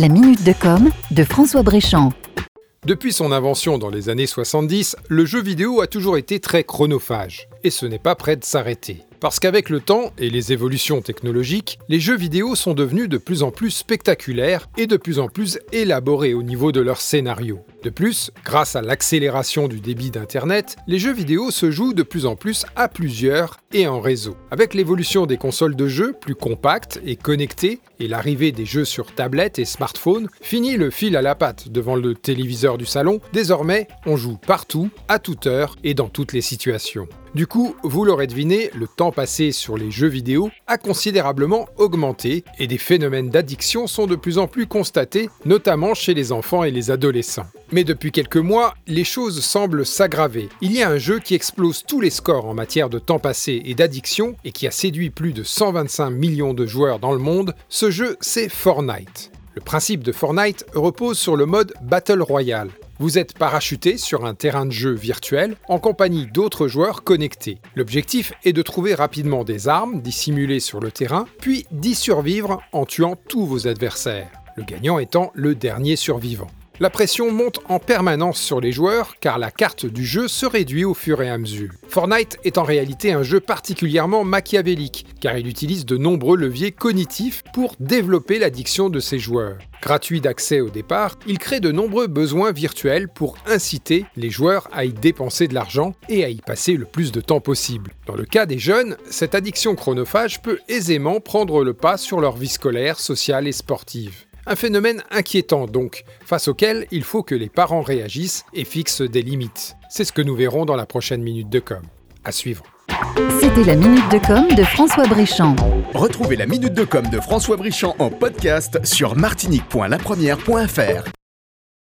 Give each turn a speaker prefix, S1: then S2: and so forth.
S1: La minute de com de François Bréchamp.
S2: Depuis son invention dans les années 70, le jeu vidéo a toujours été très chronophage. Et ce n'est pas prêt de s'arrêter. Parce qu'avec le temps et les évolutions technologiques, les jeux vidéo sont devenus de plus en plus spectaculaires et de plus en plus élaborés au niveau de leur scénario. De plus, grâce à l'accélération du débit d'Internet, les jeux vidéo se jouent de plus en plus à plusieurs et en réseau. Avec l'évolution des consoles de jeux plus compactes et connectées et l'arrivée des jeux sur tablette et smartphone, fini le fil à la patte devant le téléviseur du salon. Désormais, on joue partout, à toute heure et dans toutes les situations. Du coup, vous l'aurez deviné, le temps passé sur les jeux vidéo a considérablement augmenté et des phénomènes d'addiction sont de plus en plus constatés, notamment chez les enfants et les adolescents. Mais depuis quelques mois, les choses semblent s'aggraver. Il y a un jeu qui explose tous les scores en matière de temps passé et d'addiction et qui a séduit plus de 125 millions de joueurs dans le monde. Ce jeu, c'est Fortnite. Le principe de Fortnite repose sur le mode Battle Royale. Vous êtes parachuté sur un terrain de jeu virtuel en compagnie d'autres joueurs connectés. L'objectif est de trouver rapidement des armes dissimulées sur le terrain, puis d'y survivre en tuant tous vos adversaires, le gagnant étant le dernier survivant. La pression monte en permanence sur les joueurs car la carte du jeu se réduit au fur et à mesure. Fortnite est en réalité un jeu particulièrement machiavélique car il utilise de nombreux leviers cognitifs pour développer l'addiction de ses joueurs. Gratuit d'accès au départ, il crée de nombreux besoins virtuels pour inciter les joueurs à y dépenser de l'argent et à y passer le plus de temps possible. Dans le cas des jeunes, cette addiction chronophage peut aisément prendre le pas sur leur vie scolaire, sociale et sportive. Un phénomène inquiétant donc, face auquel il faut que les parents réagissent et fixent des limites. C'est ce que nous verrons dans la prochaine minute de com. À suivre.
S1: C'était la minute de com de François Bréchamp.
S3: Retrouvez la minute de com de François Bréchamp en podcast sur martinique.lapremière.fr.